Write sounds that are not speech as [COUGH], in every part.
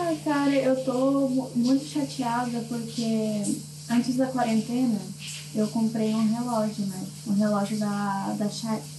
Ah, cara, eu tô muito chateada porque antes da quarentena eu comprei um relógio, né? Um relógio da, da,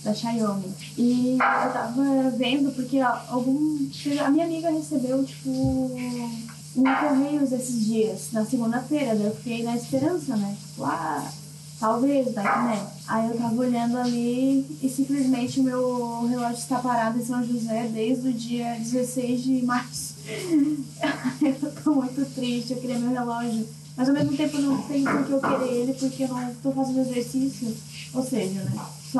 da Xiaomi. E eu tava vendo porque ó, algum. A minha amiga recebeu, tipo, um Correios esses dias, na segunda-feira. Daí eu fiquei na esperança, né? Tipo, ah, talvez, daqui, né? Aí eu tava olhando ali e simplesmente o meu relógio está parado em São José desde o dia 16 de março. [LAUGHS] eu tô muito triste, eu queria meu relógio. Mas ao mesmo tempo não tem por que eu querer ele porque eu não estou fazendo exercício. Ou seja, né? Só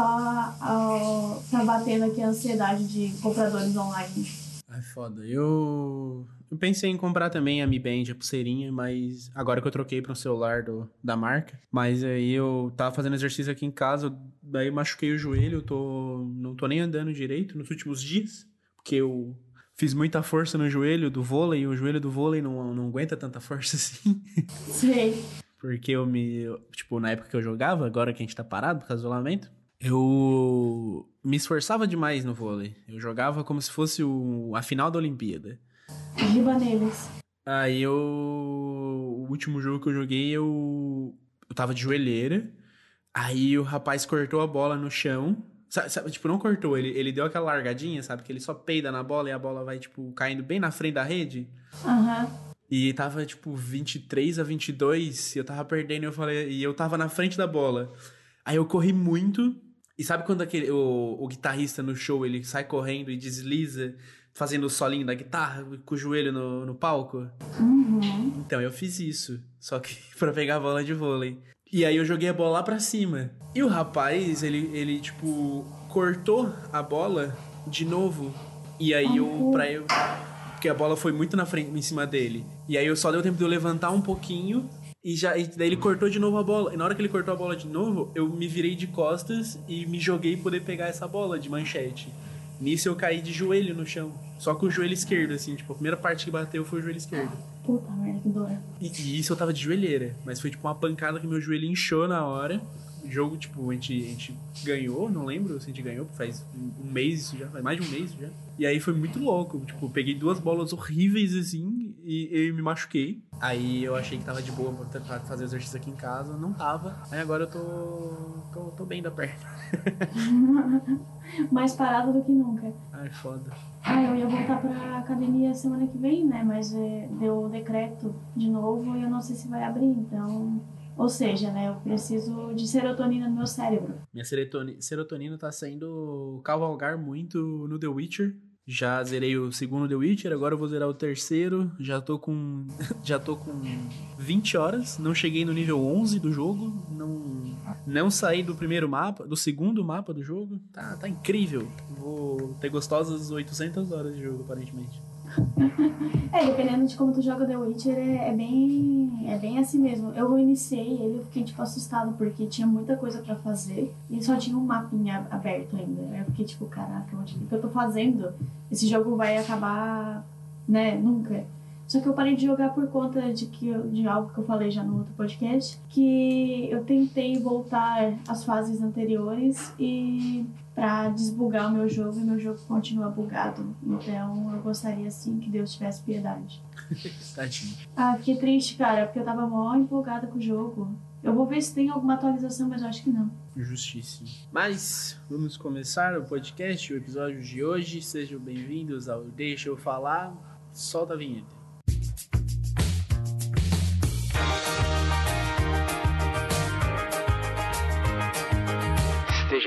tá batendo aqui a ansiedade de compradores online. Ai, foda. Eu. Eu pensei em comprar também a Mi Band, a pulseirinha, mas agora que eu troquei para um celular do, da marca. Mas aí eu tava fazendo exercício aqui em casa, daí machuquei o joelho, eu tô. não tô nem andando direito nos últimos dias, porque eu fiz muita força no joelho do vôlei, e o joelho do vôlei não, não aguenta tanta força [LAUGHS] assim. Sei. Porque eu me. Tipo, na época que eu jogava, agora que a gente tá parado por causa do isolamento, eu me esforçava demais no vôlei. Eu jogava como se fosse o, a final da Olimpíada. Riba neles. Aí eu. O último jogo que eu joguei, eu. Eu tava de joelheira. Aí o rapaz cortou a bola no chão. Sabe, sabe, tipo, não cortou, ele, ele deu aquela largadinha, sabe? Que ele só peida na bola e a bola vai, tipo, caindo bem na frente da rede. Aham. Uhum. E tava, tipo, 23 a 22, e eu tava perdendo, e eu falei, e eu tava na frente da bola. Aí eu corri muito, e sabe quando aquele, o, o guitarrista no show, ele sai correndo e desliza, fazendo o solinho da guitarra, com o joelho no, no palco? Uhum. Então, eu fiz isso, só que [LAUGHS] pra pegar a bola de vôlei. E aí eu joguei a bola lá pra cima. E o rapaz, ele, ele tipo, cortou a bola de novo. E aí eu, pra eu. Porque a bola foi muito na frente, em cima dele. E aí eu só deu tempo de eu levantar um pouquinho. E já e daí ele cortou de novo a bola. E na hora que ele cortou a bola de novo, eu me virei de costas e me joguei poder pegar essa bola de manchete. Nisso eu caí de joelho no chão. Só com o joelho esquerdo, assim, tipo, a primeira parte que bateu foi o joelho esquerdo. Puta merda, que dor. E, e isso eu tava de joelheira, mas foi tipo uma pancada que meu joelho inchou na hora. O jogo, tipo, a gente, a gente ganhou, não lembro se a gente ganhou, faz um mês isso já, faz mais de um mês já. E aí foi muito louco, tipo, peguei duas bolas horríveis assim e, e me machuquei. Aí eu achei que tava de boa pra fazer exercício aqui em casa, não tava. Aí agora eu tô, tô, tô bem da perna. [LAUGHS] Mais parado do que nunca. Ai, foda. Ah, eu ia voltar pra academia semana que vem, né? Mas é, deu o decreto de novo e eu não sei se vai abrir, então. Ou seja, né? Eu preciso de serotonina no meu cérebro. Minha serotonina tá sendo cavalgar muito no The Witcher. Já zerei o segundo The Witcher, agora eu vou zerar o terceiro. Já tô com [LAUGHS] já tô com 20 horas, não cheguei no nível 11 do jogo, não não saí do primeiro mapa, do segundo mapa do jogo. Tá, tá incrível. Vou ter gostosas 800 horas de jogo aparentemente. É, dependendo de como tu joga The Witcher, é, é, bem, é bem assim mesmo. Eu iniciei ele, eu fiquei tipo assustado porque tinha muita coisa para fazer e só tinha um mapinha aberto ainda. Eu fiquei tipo, caraca, o que eu tô fazendo? Esse jogo vai acabar, né? Nunca. Só que eu parei de jogar por conta de, que, de algo que eu falei já no outro podcast, que eu tentei voltar às fases anteriores e para desbugar o meu jogo e meu jogo continua bugado. Então eu gostaria sim que Deus tivesse piedade. [LAUGHS] Tadinho. Ah, fiquei triste, cara, porque eu tava mó empolgada com o jogo. Eu vou ver se tem alguma atualização, mas eu acho que não. Justíssimo. Mas vamos começar o podcast, o episódio de hoje. Sejam bem-vindos ao Deixa Eu Falar. Solta a vinheta.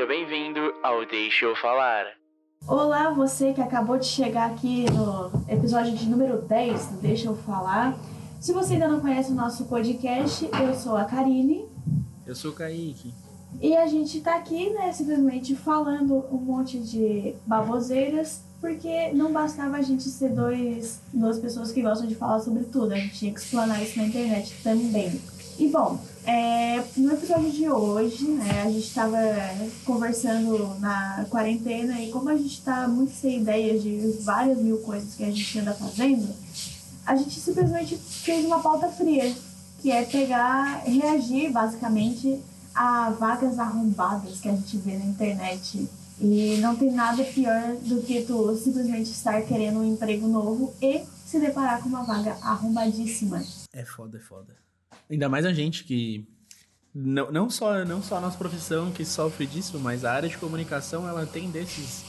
Seja bem-vindo ao Deixa Eu Falar. Olá, você que acabou de chegar aqui no episódio de número 10 do Deixa Eu Falar. Se você ainda não conhece o nosso podcast, eu sou a Karine. Eu sou o Kaique. E a gente tá aqui, né, simplesmente falando um monte de baboseiras, porque não bastava a gente ser dois, duas pessoas que gostam de falar sobre tudo, a gente tinha que explanar isso na internet também. E bom, é, no episódio de hoje, né, a gente estava conversando na quarentena e como a gente está muito sem ideias de várias mil coisas que a gente anda fazendo, a gente simplesmente fez uma pauta fria, que é pegar, reagir basicamente a vagas arrombadas que a gente vê na internet E não tem nada pior do que tu simplesmente estar querendo um emprego novo e se deparar com uma vaga arrombadíssima. É foda, é foda. Ainda mais a gente que. Não, não, só, não só a nossa profissão que sofre disso, mas a área de comunicação ela tem desses,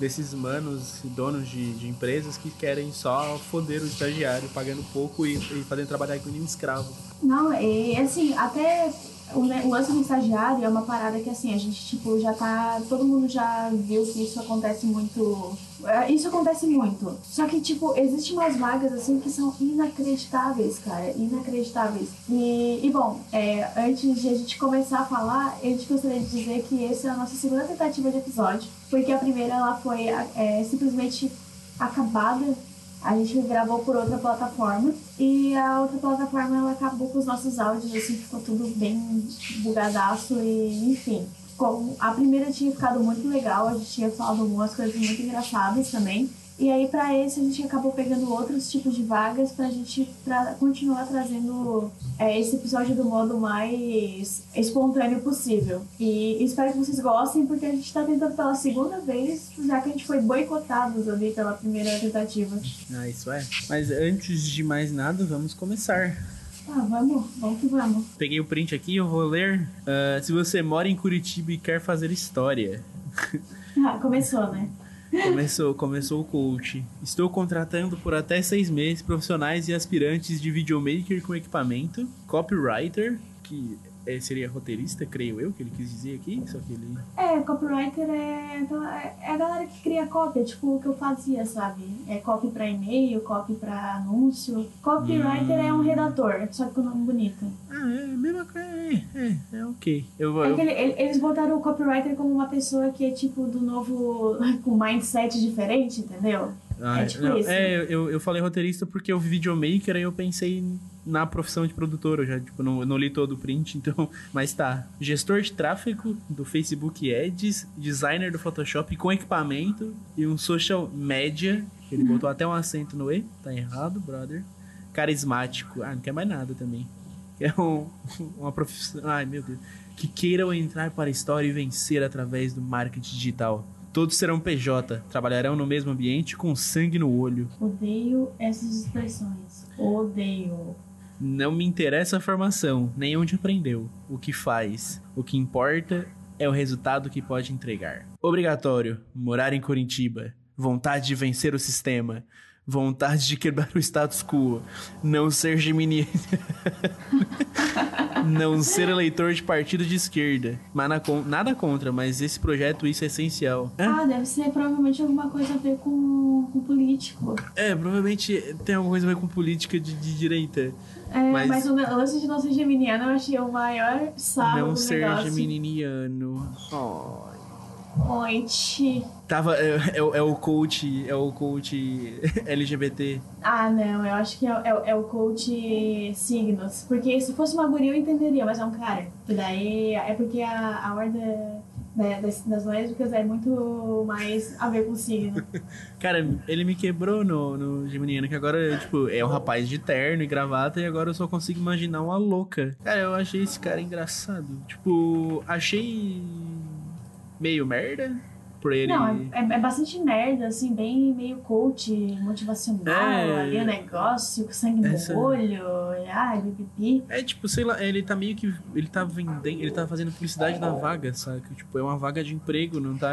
desses manos, donos de, de empresas que querem só foder o estagiário, pagando pouco e, e fazendo trabalhar com um escravo. Não, e assim, até o, o lance do estagiário é uma parada que assim, a gente, tipo, já tá. Todo mundo já viu que isso acontece muito. é, Isso acontece muito. Só que, tipo, existem umas vagas assim que são inacreditáveis, cara. Inacreditáveis. E, e bom, é, antes de a gente começar a falar, a gente gostaria de dizer que essa é a nossa segunda tentativa de episódio. Porque a primeira ela foi é, simplesmente acabada a gente gravou por outra plataforma e a outra plataforma ela acabou com os nossos áudios, assim, ficou tudo bem bugadaço e enfim. Como a primeira tinha ficado muito legal, a gente tinha falado algumas coisas muito engraçadas também. E aí pra esse a gente acabou pegando outros tipos de vagas pra gente pra continuar trazendo é, esse episódio do modo mais espontâneo possível. E espero que vocês gostem, porque a gente tá tentando pela segunda vez, já que a gente foi boicotados ali pela primeira tentativa. Ah, isso é. Mas antes de mais nada, vamos começar. Ah, vamos, vamos que vamos. Peguei o print aqui, eu vou ler. Ah, se você mora em Curitiba e quer fazer história. [LAUGHS] Ah, começou, né? Começou, começou o coach. Estou contratando por até seis meses profissionais e aspirantes de videomaker com equipamento, copywriter, que é, seria roteirista, creio eu, que ele quis dizer aqui, só que ele... É, copywriter é, é a galera que cria cópia, tipo o que eu fazia, sabe? É copy pra e-mail, copy pra anúncio. Copywriter é um redator, só que com nome bonito. Ah, é a mesma coisa, é, é, é ok. Eu, É eu, ele- ele- eles botaram o copywriter como uma pessoa que é tipo do novo. [LAUGHS] com mindset diferente, entendeu? Ah, É tipo não, isso. é, eu, eu falei roteirista porque eu vi videomaker, aí eu pensei na profissão de produtor, eu já tipo, não, não li todo o print, [LAUGHS] então. Mas tá. Gestor de tráfego do Facebook Ads, designer do Photoshop com equipamento e um social media. Ele botou até um acento no E, tá errado, brother. Carismático. Ah, não quer mais nada também. [LAUGHS] É um, [LAUGHS] uma profissão. Ai, meu Deus. Que queiram entrar para a história e vencer através do marketing digital. Todos serão PJ, trabalharão no mesmo ambiente com sangue no olho. Odeio essas expressões. Odeio. Não me interessa a formação, nem onde aprendeu, o que faz. O que importa é o resultado que pode entregar. Obrigatório, morar em Curitiba. Vontade de vencer o sistema. Vontade de quebrar o status quo. Não ser geminiano. [LAUGHS] Não ser eleitor de partido de esquerda. Mas nada contra, mas esse projeto isso é essencial. É? Ah, deve ser provavelmente alguma coisa a ver com, com político. É, provavelmente tem alguma coisa a ver com política de, de direita. É, Mas- mas, o lance de não ser geminiano eu achei o maior sarro não do ser negócio. geminiano. Ai. Oiti. Tava. É, é o- é o coach. É o coach [LAUGHS] LGBT. Ah, não, eu acho que é, é- é o coach signos. Porque se fosse uma guria eu entenderia, mas é um cara. E daí é porque a, a ordem né, das, das lésbicas é muito mais a ver com signo. [LAUGHS] Cara, ele me quebrou no, no Geminiano, que agora, tipo, é um rapaz de terno e gravata, e agora eu só consigo imaginar uma louca. Cara, eu achei esse cara engraçado. Tipo, achei. Meio merda por ele. Não, é, é- é bastante merda, assim, bem meio coach, motivacional, É. ali o negócio, com sangue Essa- no olho, e ai, pipipi. É tipo, sei lá, ele tá meio que. Ele tá vendendo. Ele tá fazendo publicidade da vaga, sabe? Tipo, é uma vaga de emprego, não tá.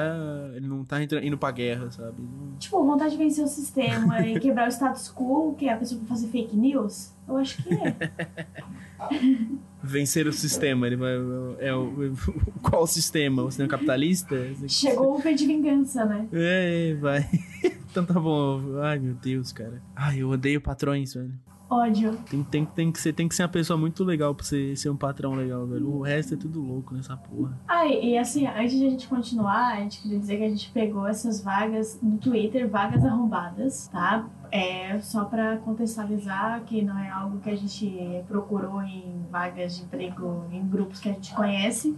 Ele não tá indo pra guerra, sabe? Tipo, vontade de vencer o sistema e quebrar o status quo, que é a pessoa pra fazer fake news? Eu acho que é. [LAUGHS] Vencer o sistema, ele vai. É o. [LAUGHS] Qual sistema? O sistema capitalista? Chegou o V de vingança, né? É, vai. [LAUGHS] então tá bom. Ai, meu Deus, cara. Ai, eu odeio patrões, velho. Ódio. Tem, tem, tem, que ser, tem que ser uma pessoa muito legal pra você ser um patrão legal, velho. O resto é tudo louco nessa porra. Ah, e assim, antes de a gente continuar, a gente queria dizer que a gente pegou essas vagas no Twitter, vagas arrombadas, tá? É só pra contextualizar que não é algo que a gente procurou em vagas de emprego em grupos que a gente conhece,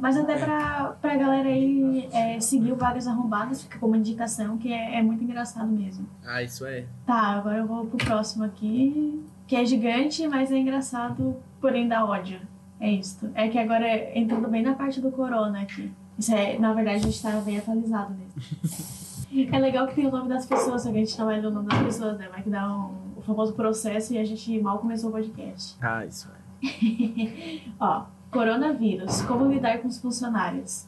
mas até pra, pra galera aí é, seguir o Vagas Arrombadas, fica como indicação, que é, é muito engraçado mesmo. Ah, isso é. Tá, agora eu vou pro próximo aqui, que é gigante, mas é engraçado, porém dá ódio. É isso. É que agora, entrando bem na parte do corona aqui. Isso é, na verdade, a gente tá bem atualizado mesmo. [LAUGHS] é legal que tem o nome das pessoas, só que a gente não vai ler o nome das pessoas, né? Vai que dá um, o famoso processo e a gente mal começou o podcast. Ah, isso é. [LAUGHS] Ó, coronavírus. Como lidar com os funcionários?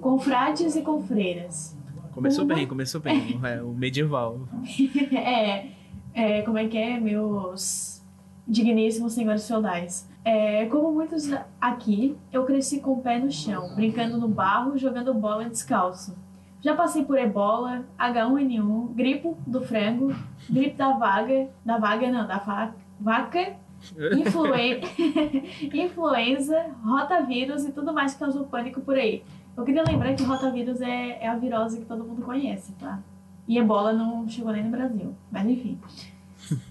Com frades e com freiras. Começou Uma- bem, começou bem. É, o medieval. [LAUGHS] é, é, como é que é, meus digníssimos senhores feudais? É, como muitos aqui, eu cresci com o pé no chão, brincando no barro, jogando bola descalço. Já passei por ebola, H1N1, gripe do frango, gripe da vaga, da vaga não, da vaca, [LAUGHS] influen- [LAUGHS] influenza, rotavírus e tudo mais que causou pânico por aí. Eu queria lembrar que rotavírus é, é a virose que todo mundo conhece, tá? E ebola não chegou nem no Brasil. Mas enfim.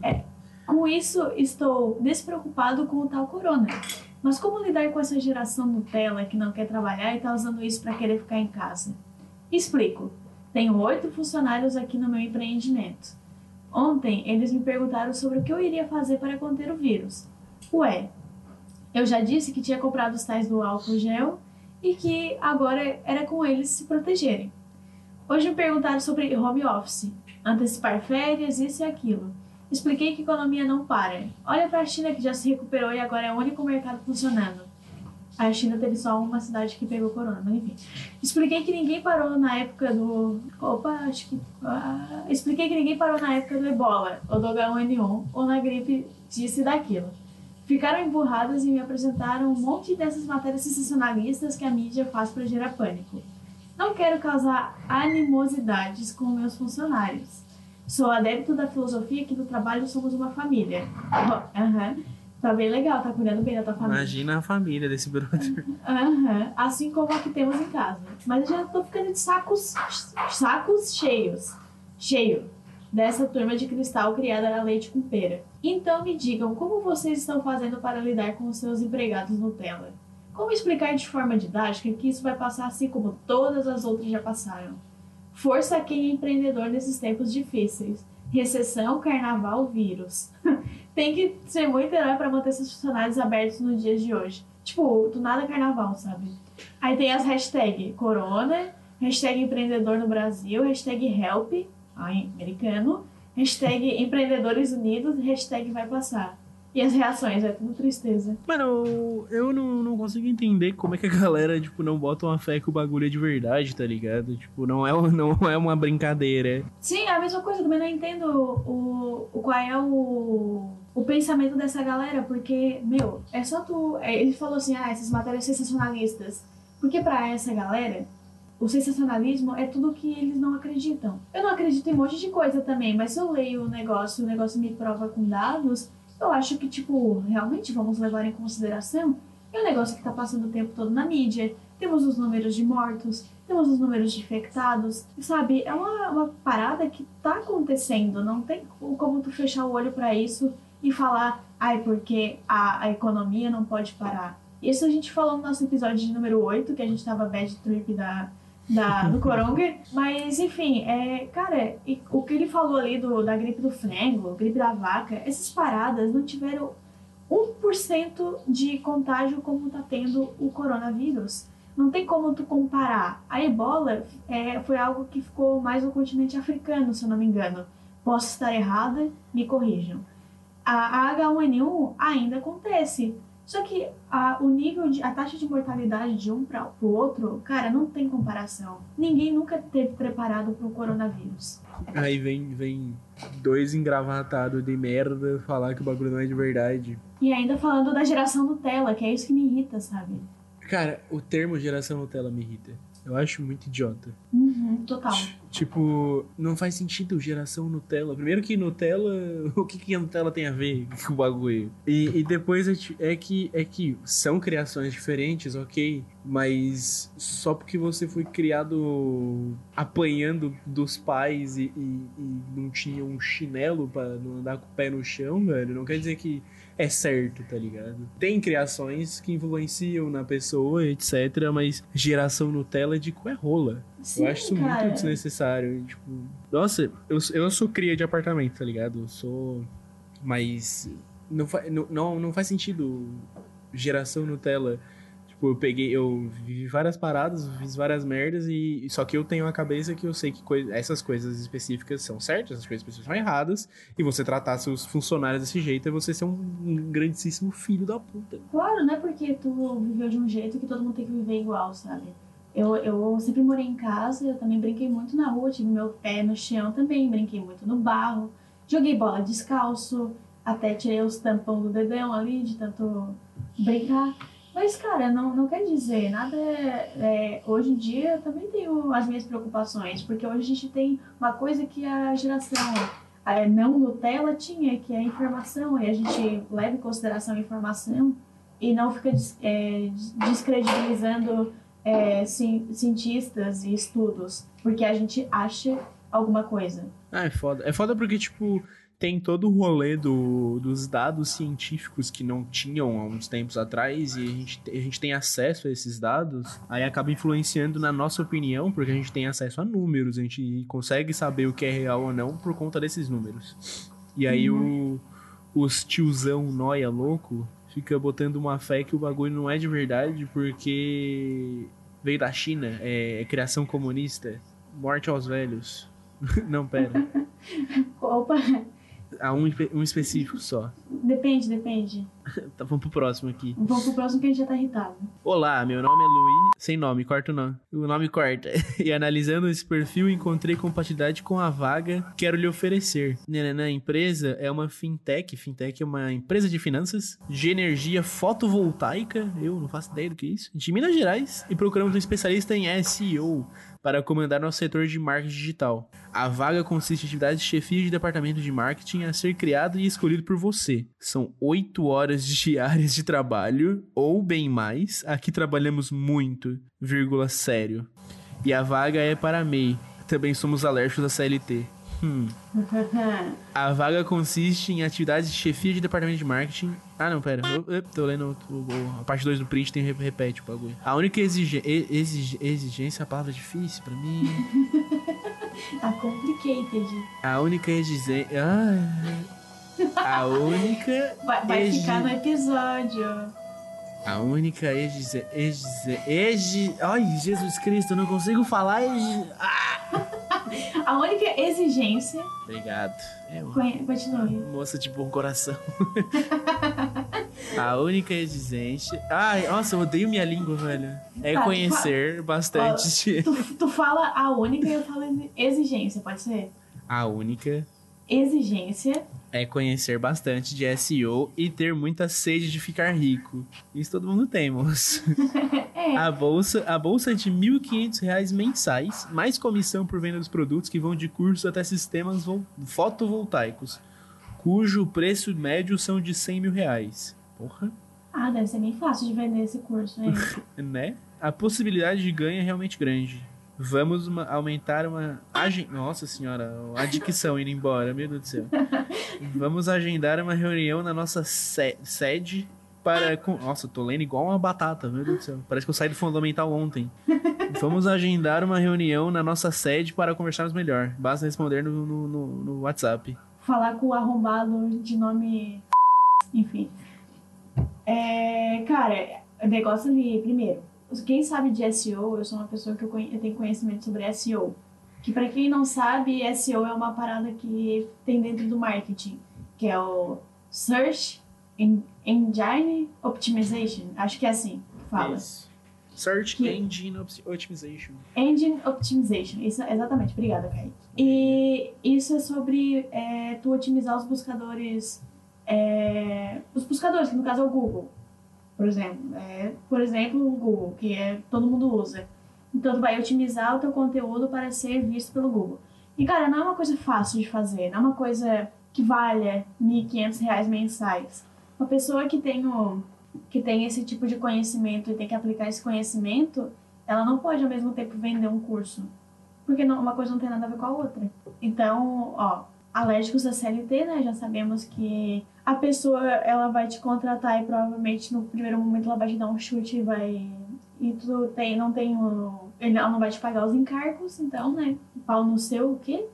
É, com isso, estou despreocupado com o tal corona. Mas como lidar com essa geração Nutella que não quer trabalhar e tá usando isso para querer ficar em casa? Explico. Tenho oito funcionários aqui no meu empreendimento. Ontem, eles me perguntaram sobre o que eu iria fazer para conter o vírus. Ué, eu já disse que tinha comprado os tais do álcool gel e que agora era com eles se protegerem. Hoje me perguntaram sobre home office, antecipar férias, isso e aquilo. Expliquei que economia não para. Olha para a China que já se recuperou e agora é o único mercado funcionando. A China teve só uma cidade que pegou corona, mas enfim. Expliquei que ninguém parou na época do. Opa, acho que. ah, expliquei que ninguém parou na época do ebola, ou do H1N1, ou na gripe disso e daquilo. Ficaram emburradas e me apresentaram um monte dessas matérias sensacionalistas que a mídia faz para gerar pânico. Não quero causar animosidades com meus funcionários. Sou adepto da filosofia que no trabalho somos uma família. Aham. Tá bem legal, tá cuidando bem da tua família. Imagina a família desse brother. Aham, assim como a que temos em casa. Mas eu já tô ficando de sacos, sacos cheios. Cheio. Dessa turma de cristal criada a leite com pera. Então me digam como vocês estão fazendo para lidar com os seus empregados Nutella. Como explicar de forma didática que isso vai passar assim como todas as outras já passaram? Força a quem é empreendedor nesses tempos difíceis. Recessão, carnaval, vírus. [LAUGHS] Tem que ser muito herói para manter esses funcionários abertos no dia de hoje. Tipo, do nada carnaval, sabe? Aí tem as hashtags Corona, hashtag empreendedor no Brasil, hashtag help, ai, americano, hashtag [LAUGHS] empreendedores unidos, hashtag vai passar. E as reações, é tudo tristeza. Mano, eu não, não consigo entender como é que a galera, tipo, não bota uma fé que o bagulho é de verdade, tá ligado? Tipo, não é, não é uma brincadeira. Sim, a mesma coisa, também não entendo o, o qual é o, o pensamento dessa galera, porque, meu, é só tu. é, Ele falou assim, ah, essas matérias sensacionalistas. Porque pra essa galera, o sensacionalismo é tudo que eles não acreditam. Eu não acredito em um monte de coisa também, mas se eu leio o negócio, o negócio me prova com dados, eu acho que, tipo, realmente vamos levar em consideração. É um negócio que tá passando o tempo todo na mídia. Temos os números de mortos, temos os números de infectados, sabe? É uma, uma parada que tá acontecendo. Não tem como tu fechar o olho pra isso e falar, ai, porque a, a economia não pode parar. Isso a gente falou no nosso episódio de número 8, que a gente tava bad trip da, da, do Coronga. Mas, enfim, é, cara, o que ele falou ali do, da gripe do frango, gripe da vaca, essas paradas não tiveram 1% de contágio como tá tendo o coronavírus. Não tem como tu comparar. A ebola é, foi algo que ficou mais no continente africano, se eu não me engano. Posso estar errada, me corrijam. A, a H1N1 ainda acontece. Só que a, o nível de, a taxa de mortalidade de um para o outro, cara, não tem comparação. Ninguém nunca teve preparado para o coronavírus. Aí vem, vem dois engravatados de merda falar que o bagulho não é de verdade. E ainda falando da geração Nutella, que é isso que me irrita, sabe? Cara, o termo geração Nutella me irrita. Eu acho muito idiota. Uhum, total. Tipo, não faz sentido geração Nutella. Primeiro que Nutella, [LAUGHS] o que que a Nutella tem a ver com o bagulho? E, e depois é, é que é que são criações diferentes, ok, mas só porque você foi criado apanhando dos pais e, e- e não tinha um chinelo pra não andar com o pé no chão, velho, não quer dizer que é certo, tá ligado? Tem criações que influenciam na pessoa, etc, mas geração Nutella é de cu é rola. Sim, Eu acho isso cara. muito desnecessário. Tipo, nossa, eu, eu sou cria de apartamento, tá ligado? Eu sou. Mas. Não, não, não faz sentido geração Nutella. Tipo, eu peguei, eu vivi várias paradas, fiz várias merdas e só que eu tenho a cabeça que eu sei que coi essas coisas específicas são certas, essas coisas específicas são erradas, e você tratar seus funcionários desse jeito é você ser um, um grandíssimo filho da puta. Claro, não é porque tu viveu de um jeito que todo mundo tem que viver igual, sabe? Eu, eu sempre morei em casa, eu também brinquei muito na rua, tive meu pé no chão também, brinquei muito no barro, joguei bola descalço, até tirei os tampão do dedão ali de tanto brincar. Mas, cara, não, não quer dizer, nada é, é, Hoje em dia eu também tenho as minhas preocupações, porque hoje a gente tem uma coisa que a geração é, não Nutella tinha, que é a informação, e a gente leva em consideração a informação e não fica é, descredibilizando é, cientistas e estudos, porque a gente acha alguma coisa. Ah, é foda. É foda porque, tipo, tem todo o rolê do, dos dados científicos que não tinham há uns tempos atrás e a gente, a gente tem acesso a esses dados, aí acaba influenciando na nossa opinião, porque a gente tem acesso a números, a gente consegue saber o que é real ou não por conta desses números. E aí uhum. o, os tiozão noia louco fica botando uma fé que o bagulho não é de verdade porque veio da China, é, é criação comunista, morte aos velhos. [LAUGHS] não, pera. [LAUGHS] Opa, a um, um específico só. Depende, depende. [LAUGHS] tá, vamos pro próximo aqui. Vamos pro próximo que a gente já tá irritado. Olá, meu nome é Luiz. Sem nome, corta o nome. O nome corta. [LAUGHS] e analisando esse perfil, encontrei compatibilidade com a vaga que quero lhe oferecer. A empresa é uma fintech. Fintech é uma empresa de finanças de energia fotovoltaica. Eu não faço ideia do que é isso. De Minas Gerais. E procuramos um especialista em SEO para comandar nosso setor de marketing digital. A vaga consiste em atividades de chefia de departamento de marketing a ser criado e escolhido por você. São oito horas diárias de trabalho, ou bem mais. Aqui trabalhamos muito, vírgula, sério. E a vaga é para MEI. Também somos alérgicos à CLT. Hum. [LAUGHS] A vaga consiste em atividades de chefia de departamento de marketing. Ah, não, pera. Eu, eu tô lendo o, o, a parte 2 do print, tem repete o bagulho. A única exige, exige, exigência é a palavra difícil pra mim. [LAUGHS] a complicated. A única exigência. Ah, a única. Vai, vai ficar no episódio. A única exigência. Exi... Ai, Jesus Cristo, eu não consigo falar. Exi... Ah! [LAUGHS] A única exigência. Obrigado. É Continue. Moça de bom coração. [LAUGHS] a única exigência. Ai, nossa, eu odeio minha língua, velho. É tá, conhecer bastante. Tu, tu fala a única e eu falo exigência, pode ser? A única. Exigência é conhecer bastante de SEO e ter muita sede de ficar rico. Isso todo mundo tem, moço. [LAUGHS] é. A bolsa, a bolsa é de R$ 1.500 mensais, mais comissão por venda dos produtos que vão de curso até sistemas fotovoltaicos, cujo preço médio são de 100 mil reais. Porra. Ah, deve ser bem fácil de vender esse curso, hein? [LAUGHS] né? A possibilidade de ganho é realmente grande. Vamos uma, aumentar uma. Agen... Nossa senhora, a dicção indo embora, meu Deus do céu. Vamos agendar uma reunião na nossa se sede para. Nossa, tô lendo igual uma batata, meu Deus do céu. Parece que eu saí do fundamental ontem. Vamos agendar uma reunião na nossa sede para conversarmos melhor. Basta responder no, no, no, no WhatsApp. Falar com o arrombado de nome. Enfim. É, cara, negócio ali, primeiro quem sabe de SEO, eu sou uma pessoa que eu, eu tenho conhecimento sobre SEO. Que para quem não sabe, SEO é uma parada que tem dentro do marketing, que é o Search Engine Optimization. Acho que é assim que fala. Isso. Search que... Engine Optimization. Engine Optimization, isso, exatamente, obrigada, Kai. E isso é sobre é, tu otimizar os buscadores, é, os buscadores, que no caso é o Google. Por exemplo, é, por exemplo, o Google, que é, todo mundo usa. Então, tu vai otimizar o teu conteúdo para ser visto pelo Google. E, cara, não é uma coisa fácil de fazer, não é uma coisa que valha R$ 1.500 mensais. Uma pessoa que tem, o, que tem esse tipo de conhecimento e tem que aplicar esse conhecimento, ela não pode, ao mesmo tempo, vender um curso. Porque não, uma coisa não tem nada a ver com a outra. Então, ó, alérgicos à CLT, né? Já sabemos que a pessoa ela vai te contratar e provavelmente no primeiro momento ela vai te dar um chute e vai e tu tem não tem o ela não vai te pagar os encargos, então, né? Pau no seu o quê?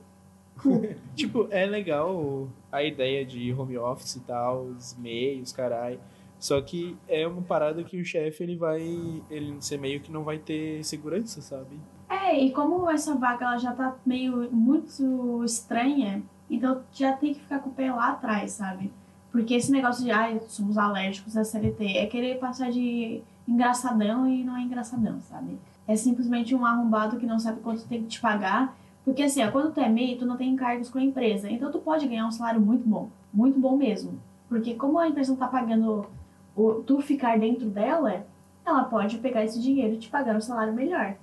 [LAUGHS] tipo, é legal a ideia de home office e tal, os meios, carai. Só que é uma parada que o chefe ele vai. Ele ser meio que não vai ter segurança, sabe? É, e como essa vaga ela já tá meio muito estranha, então já tem que ficar com o pé lá atrás, sabe? Porque esse negócio de, ai, somos alérgicos à CLT, é querer passar de engraçadão e não é engraçadão, sabe? É simplesmente um arrombado que não sabe quanto tem que te pagar. Porque assim, ó, quando tu é MEI, tu não tem encargos com a empresa. Então tu pode ganhar um salário muito bom. Muito bom mesmo. Porque como a empresa não tá pagando o, tu ficar dentro dela, ela pode pegar esse dinheiro e te pagar um salário melhor.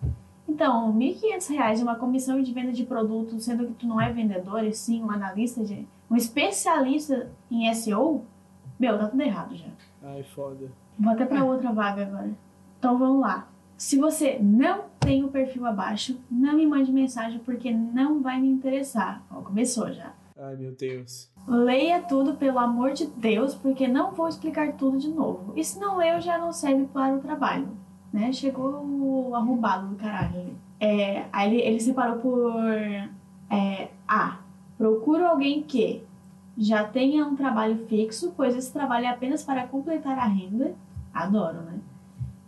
Então, R$ 1.500 uma comissão de venda de produto, sendo que tu não é vendedor, e sim um analista, de, um especialista em SEO, meu, tá tudo errado já. Ai, foda. Vou até pra outra vaga agora. Então vamos lá. Se você não tem o perfil abaixo, não me mande mensagem porque não vai me interessar. Ó, começou já. Ai, meu Deus. Leia tudo, pelo amor de Deus, porque não vou explicar tudo de novo. E se não leu, já não serve para o trabalho. Né? Chegou o arrombado do caralho. É, aí ele, ele separou por é, A. Procuro alguém que já tenha um trabalho fixo, pois esse trabalho é apenas para completar a renda. Adoro, né?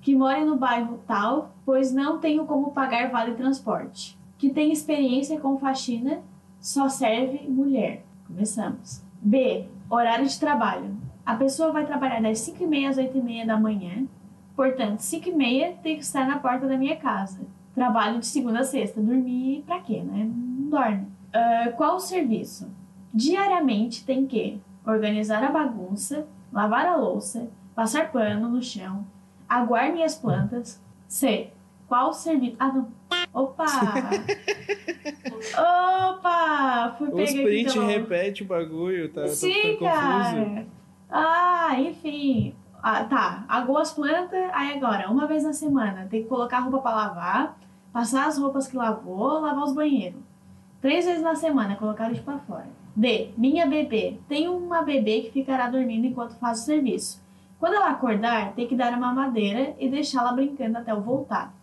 Que more no bairro tal, pois não tenho como pagar vale transporte. Que tem experiência com faxina, só serve mulher. Começamos. B. Horário de trabalho. A pessoa vai trabalhar das 5h30 às 8h30 da manhã. Portanto, 5h30 tem que estar na porta da minha casa. Trabalho de segunda a sexta. Dormir pra quê, né? Não dorme. Uh, qual o serviço? Diariamente tem que organizar a bagunça, lavar a louça, passar pano no chão, aguar minhas plantas. C. Qual o serviço? Ah, não. Opa! [LAUGHS] Opa! Fui O pegar sprint aqui pelo... repete o bagulho, tá? Sim, cara. Ah, enfim. Ah, tá. Agou as plantas, aí agora, uma vez na semana, tem que colocar a roupa pra lavar, passar as roupas que lavou, lavar os banheiros. Três vezes na semana, colocar lixo pra fora. D. Minha bebê. Tem uma bebê que ficará dormindo enquanto faz o serviço. Quando ela acordar, tem que dar uma madeira e deixá-la brincando até eu voltar.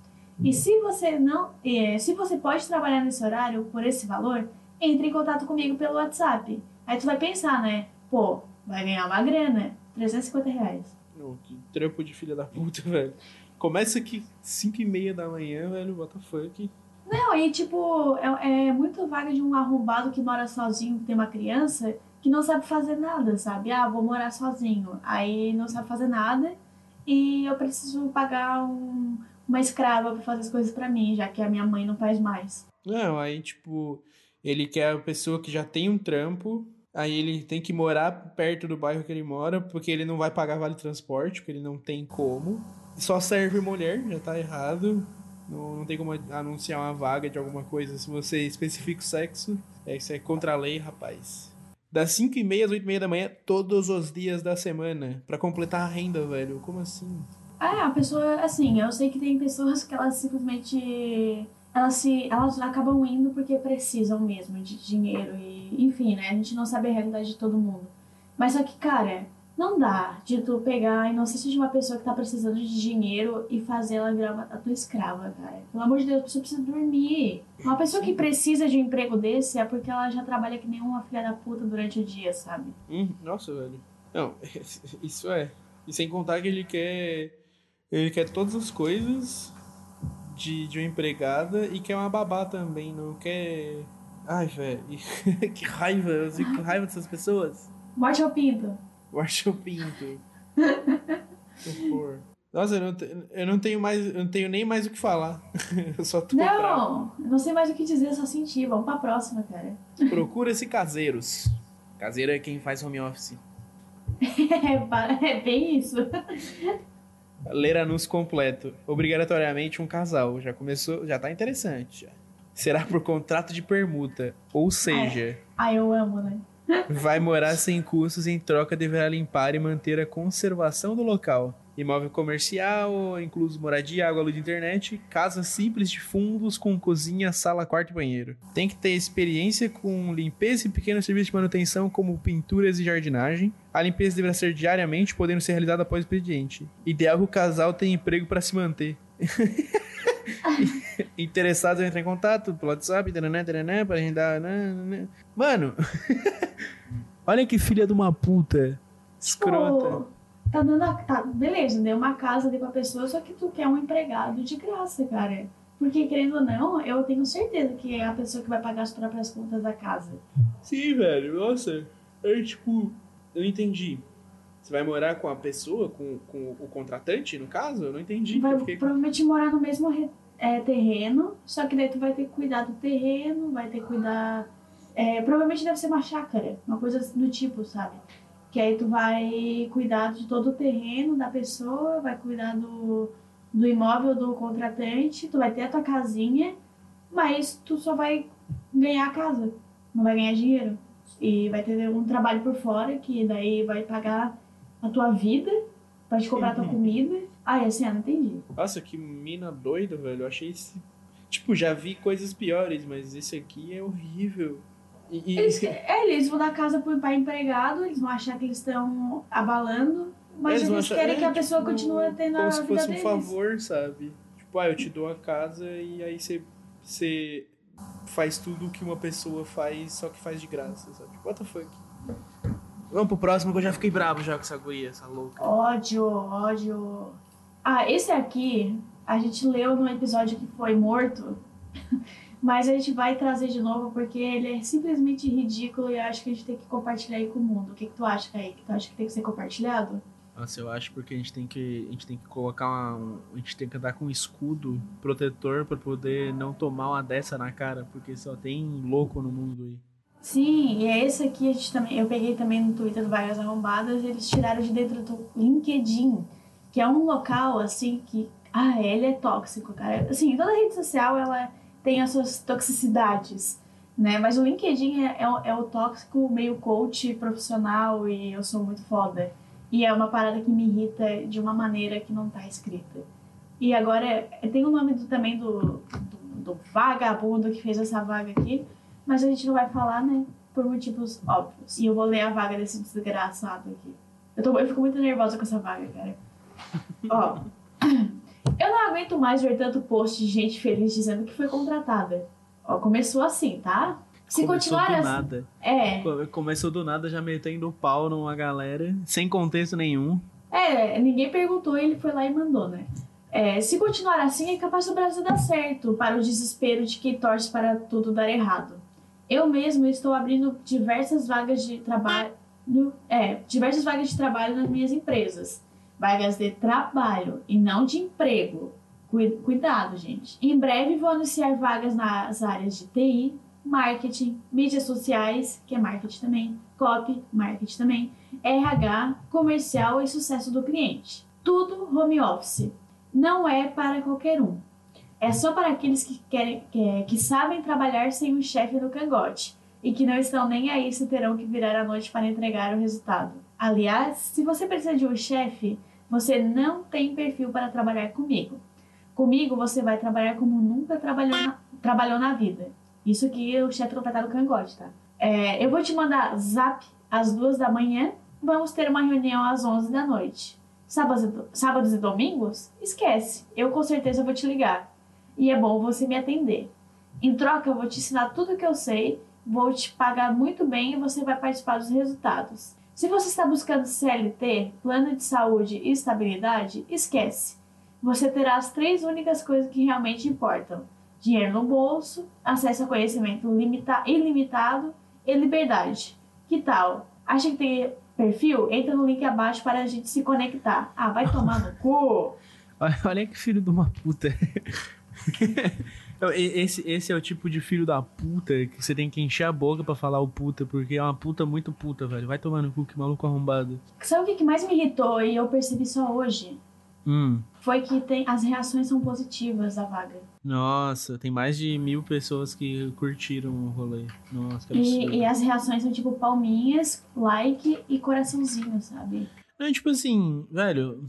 E se você não, eh, se você pode trabalhar nesse horário por esse valor, entre em contato comigo pelo WhatsApp. Aí tu vai pensar, né? Pô, vai ganhar uma grana, 350 reais. Não, que trampo de filha da puta, [LAUGHS] velho. Começa aqui 5 e meia da manhã, velho, what the fuck. Não, e tipo, é, é muito vaga de um arrombado que mora sozinho, que tem uma criança, que não sabe fazer nada, sabe? Ah, vou morar sozinho. Aí não sabe fazer nada e eu preciso pagar um, uma escrava pra fazer as coisas pra mim, já que a minha mãe não faz mais. Não, aí, tipo, ele quer a pessoa que já tem um trampo, aí ele tem que morar perto do bairro que ele mora, porque ele não vai pagar vale transporte, porque ele não tem como. Só serve mulher, já tá errado. Não, não tem como anunciar uma vaga de alguma coisa se você especifica o sexo. É, isso é contra a lei, rapaz. Das 5 e meia às 8 e meia da manhã, todos os dias da semana. Pra completar a renda, velho. Como assim? Ah, a pessoa, assim, eu sei que tem pessoas que elas simplesmente. Elas, se, elas acabam indo porque precisam mesmo de dinheiro e, enfim, né? A gente não sabe a realidade de todo mundo. Mas só que, cara, não dá de tu pegar e não assistir de uma pessoa que tá precisando de dinheiro e fazer ela virar uma, a tua escrava, cara. Pelo amor de Deus, a pessoa precisa dormir. Uma pessoa que precisa de um emprego desse é porque ela já trabalha que nem uma filha da puta durante o dia, sabe? Hum, nossa, velho. Não, [LAUGHS] isso é. E sem contar que ele quer. Ele quer todas as coisas de, de uma empregada e quer uma babá também, não quer. Ai, velho. [LAUGHS] que raiva, eu fico com raiva dessas pessoas. Morte ao pinto. Guaxa Pinto. Que horror. Nossa, eu não, te- eu não tenho mais. Eu não tenho nem mais o que falar. [LAUGHS] Eu só tô bravo. Não, eu não sei mais o que dizer, só senti. Vamos pra próxima, cara. Procura-se caseiros. Caseiro é quem faz home office. [LAUGHS] É, é bem isso. Ler anúncio completo. Obrigatoriamente um casal. Já começou. Já tá interessante. já. Será por contrato de permuta. Ou seja, Ah, eu amo, né? vai morar sem custos em troca deverá limpar e manter a conservação do local. Imóvel comercial, incluso moradia, água, luz de internet, casa simples de fundos com cozinha, sala, quarto e banheiro. Tem que ter experiência com limpeza e pequenos serviços de manutenção como pinturas e jardinagem. A limpeza deverá ser diariamente, podendo ser realizada após o expediente. Ideal que o casal tenha emprego para se manter. [LAUGHS] Interessados em entrar em contato pelo WhatsApp, taranã, taranã, para agendar. nananã. Mano, [LAUGHS] olha que filha de uma puta. Escrota. Tipo, tá dando. A, tá, beleza, deu uma casa ali pra pessoa, só que tu quer um empregado de graça, cara. Porque, querendo ou não, eu tenho certeza que é a pessoa que vai pagar as próprias contas da casa. Sim, velho, nossa. Eu, tipo, eu entendi. Você vai morar com a pessoa, com, com o contratante, no caso? Eu não entendi. Vai fiquei... provavelmente morar no mesmo é, terreno, só que daí tu vai ter que cuidar do terreno, vai ter que cuidar. É, provavelmente deve ser uma chácara, uma coisa do tipo, sabe? Que aí tu vai cuidar de todo o terreno da pessoa, vai cuidar do, do imóvel do contratante, tu vai ter a tua casinha, mas tu só vai ganhar a casa, não vai ganhar dinheiro. E vai ter um trabalho por fora que daí vai pagar a tua vida, vai te comprar a tua Uhum. comida. Ah, assim, ah, não entendi. Nossa, que mina doida, velho. Eu achei esse. Tipo, já vi coisas piores, mas esse aqui é horrível. E, e- Eles, é, eles vão dar casa pro pai empregado, eles vão achar que eles estão abalando, mas Eles eles, achar- querem que é, a pessoa tipo, continue tendo a como se vida fosse um favor, sabe? Tipo, ah, eu te dou a casa e aí você, você faz tudo que uma pessoa faz, só que faz de graça, sabe? What the fuck? Vamos pro próximo que eu já fiquei bravo já com essa guria, essa louca. Ódio, ódio. Ah, esse aqui a gente leu no episódio que foi morto, [LAUGHS] mas a gente vai trazer de novo porque ele é simplesmente ridículo e acho que a gente tem que compartilhar aí com o mundo. O que, que tu acha, Kaique? Tu acha que tem que ser compartilhado? Nossa, eu acho porque a gente tem que a gente tem que colocar uma, um- a gente tem que andar com um escudo protetor pra poder não tomar uma dessa na cara, porque só tem louco no mundo aí. Sim, e é esse aqui a gente também, eu peguei também no Twitter do Vagas Arrombadas, eles tiraram de dentro do LinkedIn, que é um local assim que, ah, ele é tóxico, cara. Assim, toda rede social ela tem as suas toxicidades, né? Mas o LinkedIn é, é, é o tóxico meio coach profissional e eu sou muito foda. E é uma parada que me irrita de uma maneira que não tá escrita. E agora, é- tem o nome do- também do, do, do vagabundo que fez essa vaga aqui, mas a gente não vai falar, né? Por motivos óbvios. E eu vou ler a vaga desse desgraçado aqui. Eu, tô, eu fico muito nervosa com essa vaga, cara. [LAUGHS] Ó. [CLEARS THROAT] Eu não aguento mais ver tanto post de gente feliz dizendo que foi contratada. Ó, começou assim, tá? Se Começou continuar do assim. nada. É. Co- Começou do nada já metendo pau numa galera, sem contexto nenhum. É, ninguém perguntou, ele foi lá e mandou, né? É, se continuar assim, é capaz do Brasil dar certo, para o desespero de quem torce para tudo dar errado. Eu mesmo estou abrindo diversas vagas de trabalho, é, diversas vagas de trabalho nas minhas empresas. Vagas de trabalho e não de emprego. Cui- Cuidado, gente. Em breve vou anunciar vagas nas áreas de TI, marketing, mídias sociais, que é marketing também, copy, marketing também, RH, comercial e sucesso do cliente. Tudo home office. Não é para qualquer um. É só para aqueles que querem, que, que sabem trabalhar sem um chefe no cangote e que não estão nem aí se terão que virar à noite para entregar o resultado. Aliás, se você precisa de um chefe, você não tem perfil para trabalhar comigo. Comigo você vai trabalhar como nunca trabalhou na, trabalhou na vida. Isso que o chefe no cangote, tá? É, eu vou te mandar zap às duas da manhã. Vamos ter uma reunião às 11 da noite. Sábados e, do- sábados e domingos? Esquece. Eu com certeza vou te ligar. E é bom você me atender. Em troca, eu vou te ensinar tudo que eu sei, vou te pagar muito bem e você vai participar dos resultados. Se você está buscando CLT, plano de saúde e estabilidade, esquece. Você terá as três únicas coisas que realmente importam: dinheiro no bolso, acesso a conhecimento limita- ilimitado e liberdade. Que tal? Acha que tem perfil? Entra no link abaixo para a gente se conectar. Ah, vai tomar no cu! [LAUGHS] Olha, que filho de uma puta. [LAUGHS] Esse, esse é o tipo de filho da puta que você tem que encher a boca pra falar o puta, porque é uma puta muito puta, velho. Vai tomar no cu, que maluco arrombado. Sabe o que que mais me irritou e eu percebi só hoje? Hum. Foi que tem, as reações são positivas da vaga. Nossa, tem mais de mil pessoas que curtiram o rolê. Nossa, que absurdo. E, e as reações são tipo palminhas, like e coraçãozinho, sabe? Não, tipo assim, velho.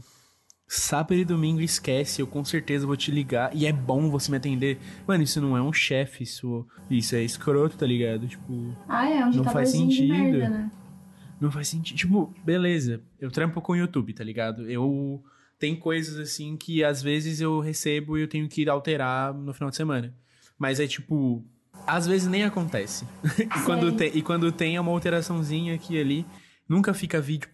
Sábado e domingo esquece, eu com certeza vou te ligar e é bom você me atender. Mano, isso não é um chefe, isso, isso é escroto, tá ligado? Tipo, Ah, é um Não faz sentido. merda, né? não faz sentido. Tipo, beleza, eu trampo com o YouTube, tá ligado? Eu. Tem coisas assim que às vezes eu recebo e eu tenho que alterar no final de semana. Mas é tipo. Às vezes nem acontece. [LAUGHS] e, quando tem, e quando tem uma alteraçãozinha aqui e ali, nunca fica vídeo.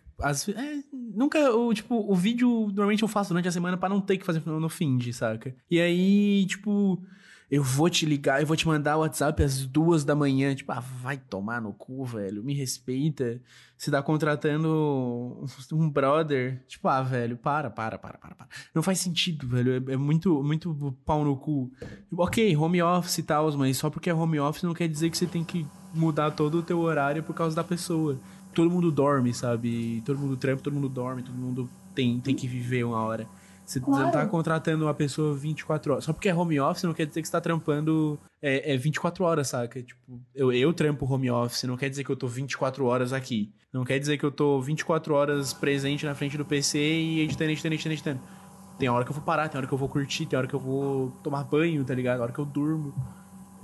Ve- é, nunca, o, tipo, o vídeo normalmente eu faço durante a semana pra não ter que fazer no, no fim de, saca? E aí, tipo, eu vou te ligar, eu vou te mandar o WhatsApp às duas da manhã. Tipo, ah, vai tomar no cu, velho. Me respeita. Você tá contratando um brother. Tipo, ah, velho, para, para, para, para, para. Não faz sentido, velho. É, é muito, muito pau no cu. Ok, home office e tal, mas só porque é home office não quer dizer que você tem que mudar todo o teu horário por causa da pessoa. Todo mundo dorme, sabe? Todo mundo trampa, todo mundo dorme, todo mundo tem, tem que viver uma hora. Você Claro. não tá contratando uma pessoa 24 horas. Só porque é home office não quer dizer que você tá trampando é, é 24 horas, saca? Tipo, eu, eu trampo home office, não quer dizer que eu tô 24 horas aqui. Não quer dizer que eu tô 24 horas presente na frente do PC e editando, editando, editando, editando. Tem hora que eu vou parar, tem hora que eu vou curtir, tem hora que eu vou tomar banho, tá ligado? Tem hora que eu durmo.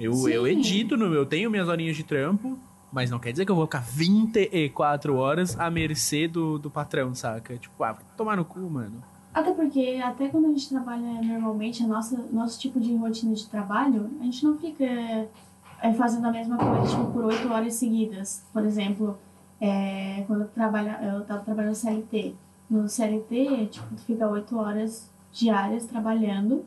Eu, Sim. eu edito, no, eu tenho minhas horinhas de trampo, mas não quer dizer que eu vou ficar 24 horas à mercê do, do patrão, saca? Tipo, ah, tomar no cu, mano. Até porque, até quando a gente trabalha normalmente, a nossa, nosso tipo de rotina de trabalho, a gente não fica é, fazendo a mesma coisa, tipo, por oito horas seguidas. Por exemplo, é, quando eu, trabalha, eu tava trabalhando no CLT. No CLT, tipo, tu fica oito horas diárias trabalhando,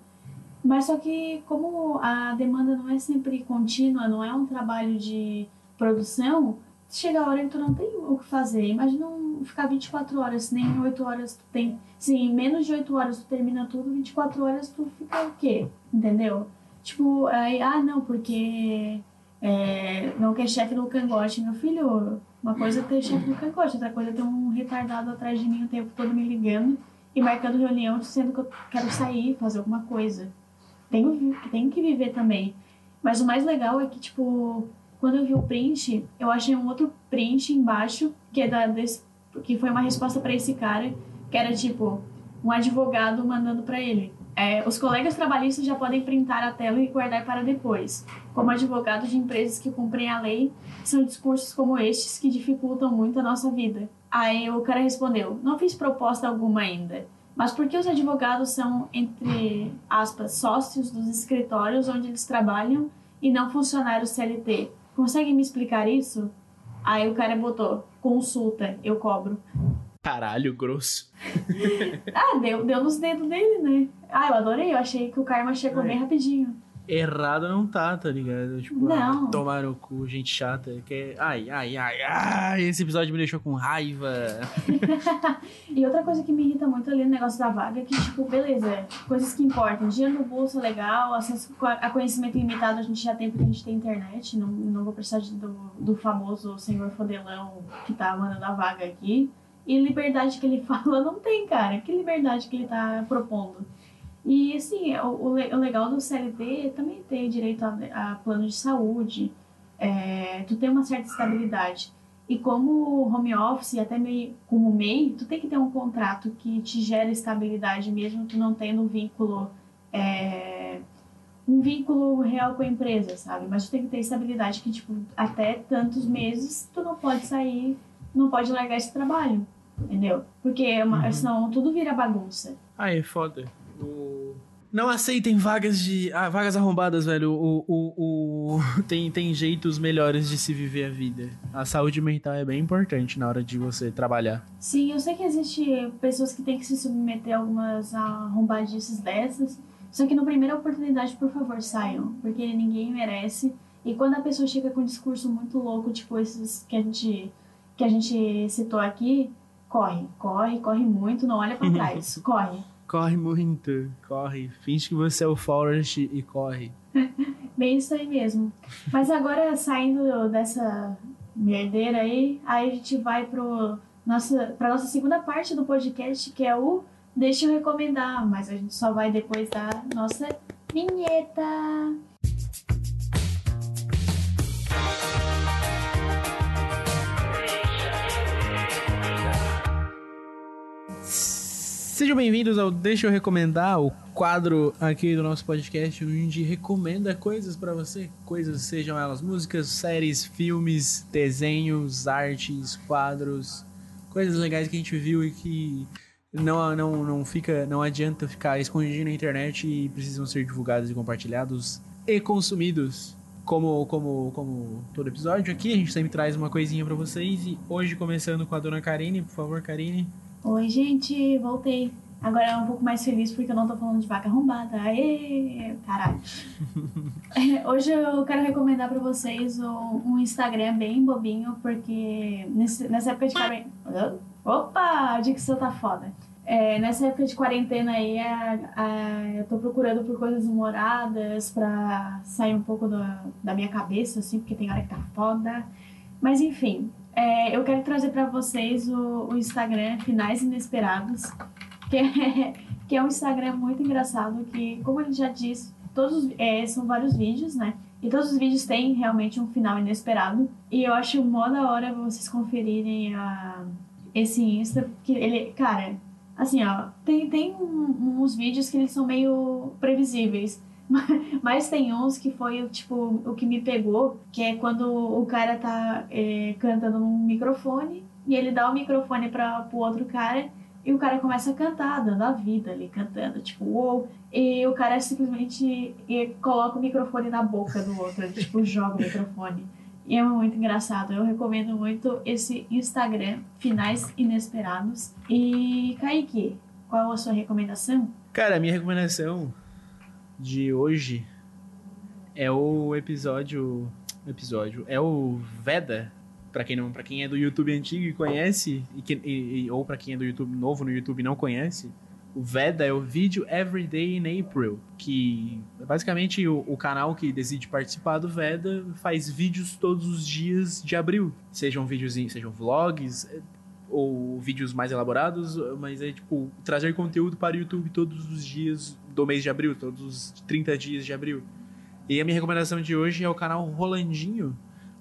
mas só que como a demanda não é sempre contínua, não é um trabalho de produção, chega a hora que tu não tem o que fazer. Imagina um- ficar 24 horas, nem em 8 horas tu tem. Se em menos de 8 horas tu termina tudo, 24 horas tu fica o quê? Entendeu? Tipo, aí, ah, não, porque é, não quer chefe no cangote. Meu filho, uma coisa é ter chefe no cangote, outra coisa é ter um retardado atrás de mim o tempo todo me ligando e marcando reunião, sendo que eu quero sair, fazer alguma coisa. Tenho, tenho que viver também. Mas o mais legal é que, tipo, quando eu vi o print, eu achei um outro print embaixo, que é da, desse, que foi uma resposta pra esse cara, que era tipo, um advogado mandando pra ele. É, os colegas trabalhistas já podem printar a tela e guardar para depois. Como advogado de empresas que cumprem a lei, são discursos como estes que dificultam muito a nossa vida. Aí o cara respondeu: Não fiz proposta alguma ainda. Mas por que os advogados são, entre aspas, sócios dos escritórios onde eles trabalham e não funcionários CLT? Consegue me explicar isso? Aí o cara botou: Consulta, eu cobro. Caralho, grosso. [LAUGHS] Ah, deu, deu nos dedos dele, né? Ah, eu adorei, eu achei que o karma chegou É. bem rapidinho. Errado não tá, tá ligado? Tipo, Não. ah, tomar no cu, gente chata. Que. Ai, ai, ai, ai. Esse episódio me deixou com raiva. [LAUGHS] E outra coisa que me irrita muito ali no negócio da vaga é que, tipo, beleza, coisas que importam. Dinheiro no bolso é legal, acesso a conhecimento limitado a gente já tem porque a gente tem internet. Não, não vou precisar do, do famoso senhor fodelão que tá mandando a vaga aqui. E liberdade que ele [LAUGHS] fala não tem, cara. Que liberdade que ele tá propondo. E, assim, o, o o legal do CLT é também ter direito a, a plano de saúde. É, tu tem uma certa estabilidade. E como home office, e até meio como MEI, tu tem que ter um contrato que te gera estabilidade, mesmo tu não tendo um vínculo, é, um vínculo real com a empresa, sabe? Mas tu tem que ter estabilidade que, tipo, até tantos meses tu não pode sair, não pode largar esse trabalho, entendeu? Porque é uma, Uhum. senão tudo vira bagunça. É foda. O- Não aceitem vagas de. Ah, vagas arrombadas, velho. O, o, o... [LAUGHS] Tem, tem jeitos melhores de se viver a vida. A saúde mental é bem importante na hora de você trabalhar. Sim, eu sei que existe pessoas que têm que se submeter a algumas arrombadices dessas, só que na primeira oportunidade, por favor, saiam, porque ninguém merece. E quando a pessoa chega com um discurso muito louco, tipo esses que a gente, que a gente citou aqui, corre, corre, corre muito, não olha pra [LAUGHS] trás, corre. Corre muito, corre. Finge que você é o Forrest e corre. [LAUGHS] Bem isso aí mesmo. Mas agora, saindo dessa merdeira aí, aí a gente vai pro nossa, pra nossa segunda parte do podcast, que é o Deixa eu recomendar, mas a gente só vai depois da nossa vinheta. Sejam bem-vindos ao Deixa eu recomendar, o quadro aqui do nosso podcast onde recomenda coisas pra você, coisas sejam elas músicas, séries, filmes, desenhos, artes, quadros, coisas legais que a gente viu e que não não não fica, não adianta ficar escondido na internet e precisam ser divulgados e compartilhados e consumidos. Como, como, como todo episódio aqui, a gente sempre traz uma coisinha pra vocês e hoje começando com a dona Karine, por favor, Karine. Oi, gente, voltei. Agora é um pouco mais feliz porque eu não tô falando de vaca arrombada. Aê, caralho. [LAUGHS] Hoje eu quero recomendar pra vocês um, Instagram bem bobinho, porque nessa época de quarentena. Opa, a dicção tá foda. É, nessa época de quarentena aí, a- a- eu tô procurando por coisas humoradas pra sair um pouco da minha cabeça, assim, porque tem hora que tá foda. Mas enfim, é, eu quero trazer pra vocês o, o Instagram Finais Inesperados, que é, [LAUGHS] que é um Instagram muito engraçado, que, como ele já disse, todos, é, são vários vídeos, né? E todos os vídeos têm realmente um final inesperado. E eu acho mó da hora vocês conferirem a, esse Insta, que ele, cara, assim, ó, tem, tem um- uns vídeos que eles são meio previsíveis. [LAUGHS] Mas tem uns que foi, tipo, o que me pegou, que é quando o cara tá é, cantando num microfone e ele dá o microfone pra, pro outro cara e o cara começa a cantar, dando a vida ali, cantando, tipo, uou. E o cara simplesmente coloca o microfone na boca do outro, ele, tipo, [LAUGHS] joga o microfone. E é muito engraçado. Eu recomendo muito esse Instagram, Finais Inesperados. E, Kaique, qual a sua recomendação? Cara, a minha recomendação de hoje é o episódio. Episódio. É o Veda. Pra quem, não, pra quem é do YouTube antigo e conhece, e que- e- ou pra quem é do YouTube novo no YouTube e não conhece, o Veda é o vídeo Everyday in April, que é basicamente o, o canal que decide participar do Veda faz vídeos todos os dias de abril. Sejam vídeos, sejam vlogs, ou vídeos mais elaborados, mas é tipo trazer conteúdo para o YouTube todos os dias do mês de abril, todos os 30 dias de abril. E a minha recomendação de hoje é o canal Rolandinho,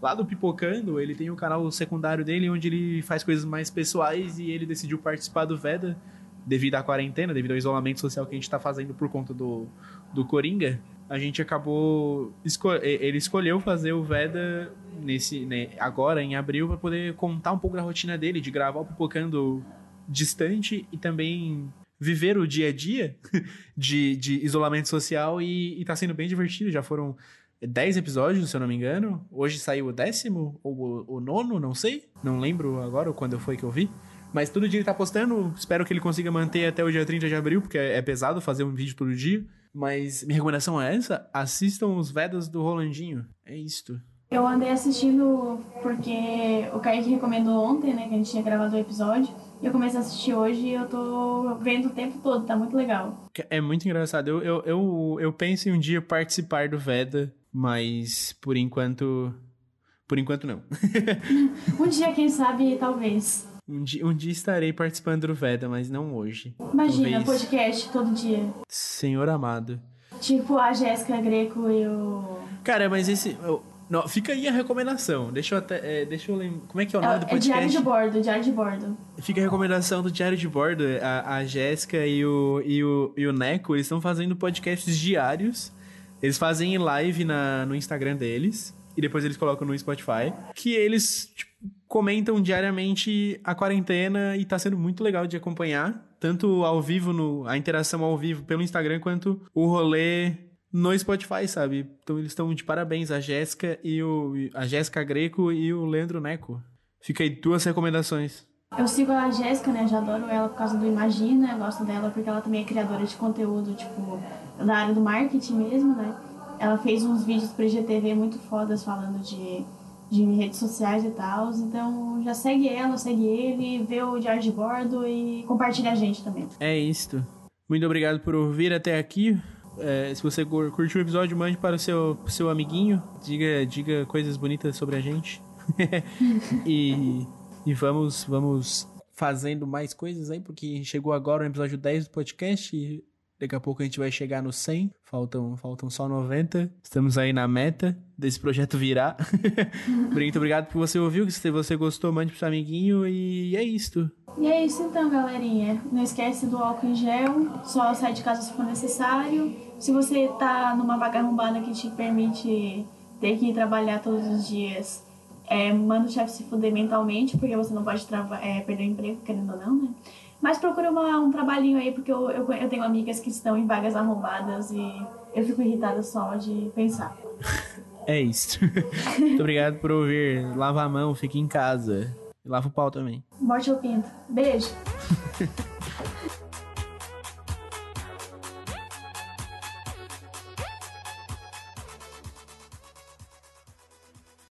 lá do Pipocando, ele tem o canal secundário dele onde ele faz coisas mais pessoais e ele decidiu participar do Veda devido à quarentena, devido ao isolamento social que a gente tá fazendo por conta do, do Coringa. A gente acabou. Ele escolheu fazer o Veda nesse, né, agora, em abril, para poder contar um pouco da rotina dele, de gravar o Pipocando distante e também viver o dia a dia [LAUGHS] de, de isolamento social e, e tá sendo bem divertido. Já foram 10 episódios, se eu não me engano. Hoje saiu o décimo ou o, o nono, não sei. Não lembro agora quando foi que eu vi. Mas todo dia ele tá postando. Espero que ele consiga manter até o dia 30 de abril, porque é pesado fazer um vídeo todo dia. Mas minha recomendação é essa: assistam os Vedas do Rolandinho. É isto. Eu andei assistindo porque o Kaique recomendou ontem, né, que a gente tinha gravado o episódio. E eu comecei a assistir hoje e eu tô vendo o tempo todo, tá muito legal. É muito engraçado. Eu, eu, eu, eu penso em um dia participar do Veda, mas por enquanto. Por enquanto não. [LAUGHS] Um dia, quem sabe, talvez. Um dia, um dia estarei participando do Veda, mas não hoje. Imagina, Talvez. podcast todo dia. Senhor amado. Tipo a Jéssica Greco e o. Cara, mas esse. não, fica aí a recomendação. Deixa eu até. é, deixa eu lembrar. Como é que é o nome do É, é diário podcast? de bordo, diário de bordo. Fica a recomendação do Diário de Bordo. A, a Jéssica e o, e, o, e o Neco, eles estão fazendo podcasts diários. Eles fazem em live na, no Instagram deles. E depois eles colocam no Spotify. Que eles tipo, comentam diariamente a quarentena e tá sendo muito legal de acompanhar. Tanto ao vivo, no, a interação ao vivo pelo Instagram, quanto o rolê no Spotify, sabe? Então eles estão de parabéns, a Jéssica e o. A Jéssica Greco e o Leandro Neco. Fica aí duas recomendações. Eu sigo a Jéssica, né? Já adoro ela por causa do Imagina, eu gosto dela porque ela também é criadora de conteúdo, tipo, da área do marketing mesmo, né? Ela fez uns vídeos pro IGTV muito fodas falando de, de redes sociais e tal. Então já segue ela, segue ele, vê o diário de bordo e compartilha a gente também. É isto. Muito obrigado por ouvir até aqui. É, se você cur- curtiu o episódio, mande para o seu, seu amiguinho. Diga, diga coisas bonitas sobre a gente. [LAUGHS] e e vamos, vamos fazendo mais coisas aí, porque chegou agora o episódio 10 do podcast e daqui a pouco a gente vai chegar no 100. Faltam, faltam só 90. Estamos aí na meta desse projeto virar. [LAUGHS] Muito obrigado por você ouvir. Se você gostou, mande pro seu amiguinho e é isto. E é isso então, galerinha. Não esquece do álcool em gel, só sai de casa se for necessário. Se você tá numa vaga arrombada que te permite ter que ir trabalhar todos os dias, é, manda o chefe se fuder mentalmente, porque você não pode é, perder o emprego, querendo ou não, né? Mas procura uma- um trabalhinho aí, porque eu, eu, eu tenho amigas que estão em vagas arrombadas e eu fico irritada só de pensar. [LAUGHS] É isso. Muito obrigado por ouvir. Lava a mão, fique em casa. E lava o pau também. Morte ao pinto. Beijo. [LAUGHS]